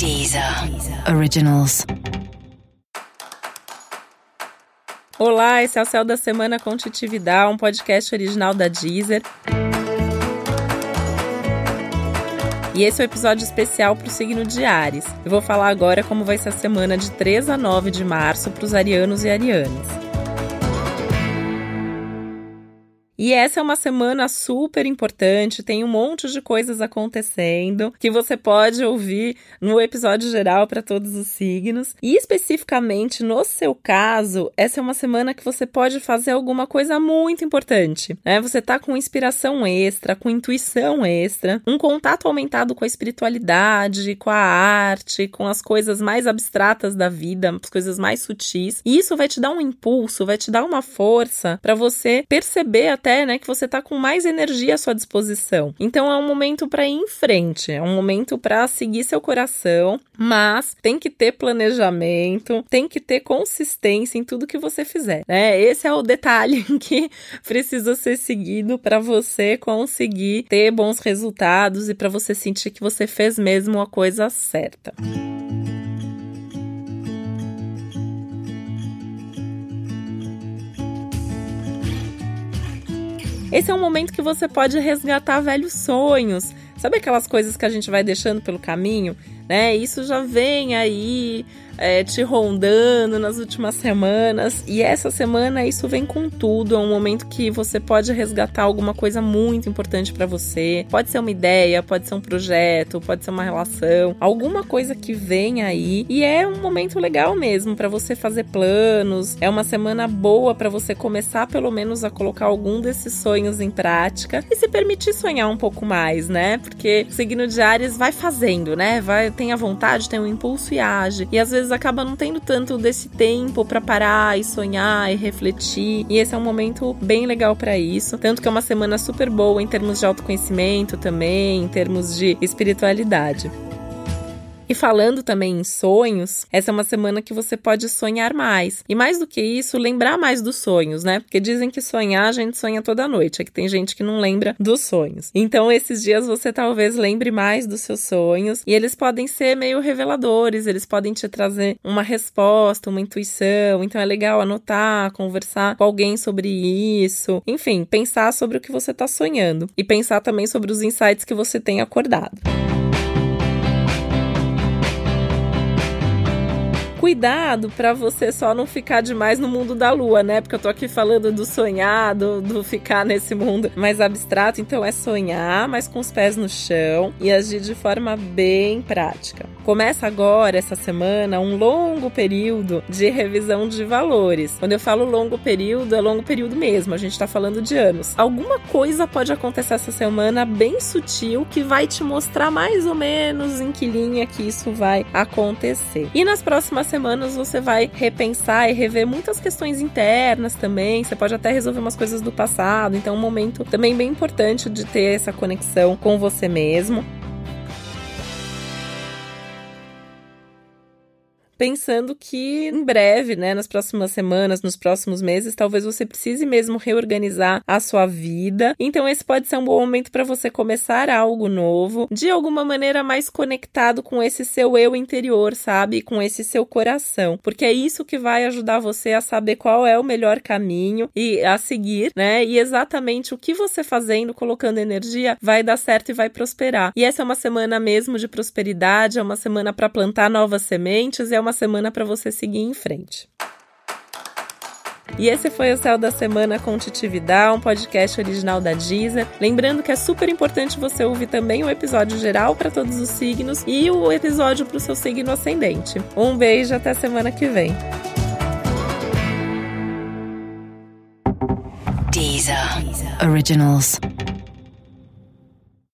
Deezer Originals. Olá, esse é o Céu da Semana com Titividade, um podcast original da Deezer. E esse é o um episódio especial para o signo de Ares. Eu vou falar agora como vai ser a semana de 3 a 9 de março para os arianos e arianas. E essa é uma semana super importante, tem um monte de coisas acontecendo que você pode ouvir no episódio geral para todos os signos. E especificamente no seu caso, essa é uma semana que você pode fazer alguma coisa muito importante, né? Você tá com inspiração extra, com intuição extra, um contato aumentado com a espiritualidade, com a arte, com as coisas mais abstratas da vida, as coisas mais sutis. E isso vai te dar um impulso, vai te dar uma força para você perceber até até, né, que você tá com mais energia à sua disposição. Então é um momento para ir em frente, é um momento para seguir seu coração, mas tem que ter planejamento, tem que ter consistência em tudo que você fizer, né? Esse é o detalhe que precisa ser seguido para você conseguir ter bons resultados e para você sentir que você fez mesmo a coisa certa. Esse é um momento que você pode resgatar velhos sonhos. Sabe aquelas coisas que a gente vai deixando pelo caminho? Né? Isso já vem aí é, te rondando nas últimas semanas. E essa semana isso vem com tudo. É um momento que você pode resgatar alguma coisa muito importante para você. Pode ser uma ideia, pode ser um projeto, pode ser uma relação, alguma coisa que vem aí. E é um momento legal mesmo para você fazer planos. É uma semana boa para você começar pelo menos a colocar algum desses sonhos em prática e se permitir sonhar um pouco mais, né? Porque o signo de Ares vai fazendo, né? Vai tem a vontade, tem o um impulso e age. E às vezes vezes acaba não tendo tanto desse tempo para parar e sonhar e refletir. E esse é um momento bem legal para isso. Tanto que é uma semana super boa em termos de autoconhecimento também, em termos de espiritualidade. E falando também em sonhos, essa é uma semana que você pode sonhar mais. E mais do que isso, lembrar mais dos sonhos, né? Porque dizem que sonhar a gente sonha toda noite. É que tem gente que não lembra dos sonhos. Então, esses dias você talvez lembre mais dos seus sonhos e eles podem ser meio reveladores, eles podem te trazer uma resposta, uma intuição. Então, é legal anotar, conversar com alguém sobre isso. Enfim, pensar sobre o que você está sonhando e pensar também sobre os insights que você tem acordado. Cuidado para você só não ficar demais no mundo da lua, né? Porque eu tô aqui falando do sonhar, do, do ficar nesse mundo mais abstrato. Então é sonhar, mas com os pés no chão e agir de forma bem prática. Começa agora, essa semana, um longo período de revisão de valores. Quando eu falo longo período, é longo período mesmo, a gente tá falando de anos. Alguma coisa pode acontecer essa semana bem sutil que vai te mostrar mais ou menos em que linha que isso vai acontecer. E nas próximas semanas você vai repensar e rever muitas questões internas também. Você pode até resolver umas coisas do passado. Então, é um momento também bem importante de ter essa conexão com você mesmo. Pensando que em breve, né, nas próximas semanas, nos próximos meses, talvez você precise mesmo reorganizar a sua vida. Então esse pode ser um bom momento para você começar algo novo, de alguma maneira mais conectado com esse seu eu interior, sabe? Com esse seu coração, porque é isso que vai ajudar você a saber qual é o melhor caminho e a seguir, né? E exatamente o que você fazendo, colocando energia, vai dar certo e vai prosperar. E essa é uma semana mesmo de prosperidade, é uma semana para plantar novas sementes, é uma uma semana para você seguir em frente. E esse foi o Céu da Semana com Titividade, um podcast original da Deezer. Lembrando que é super importante você ouvir também o episódio geral para todos os signos e o episódio para o seu signo ascendente. Um beijo, até semana que vem. Deezer. Deezer. Originals.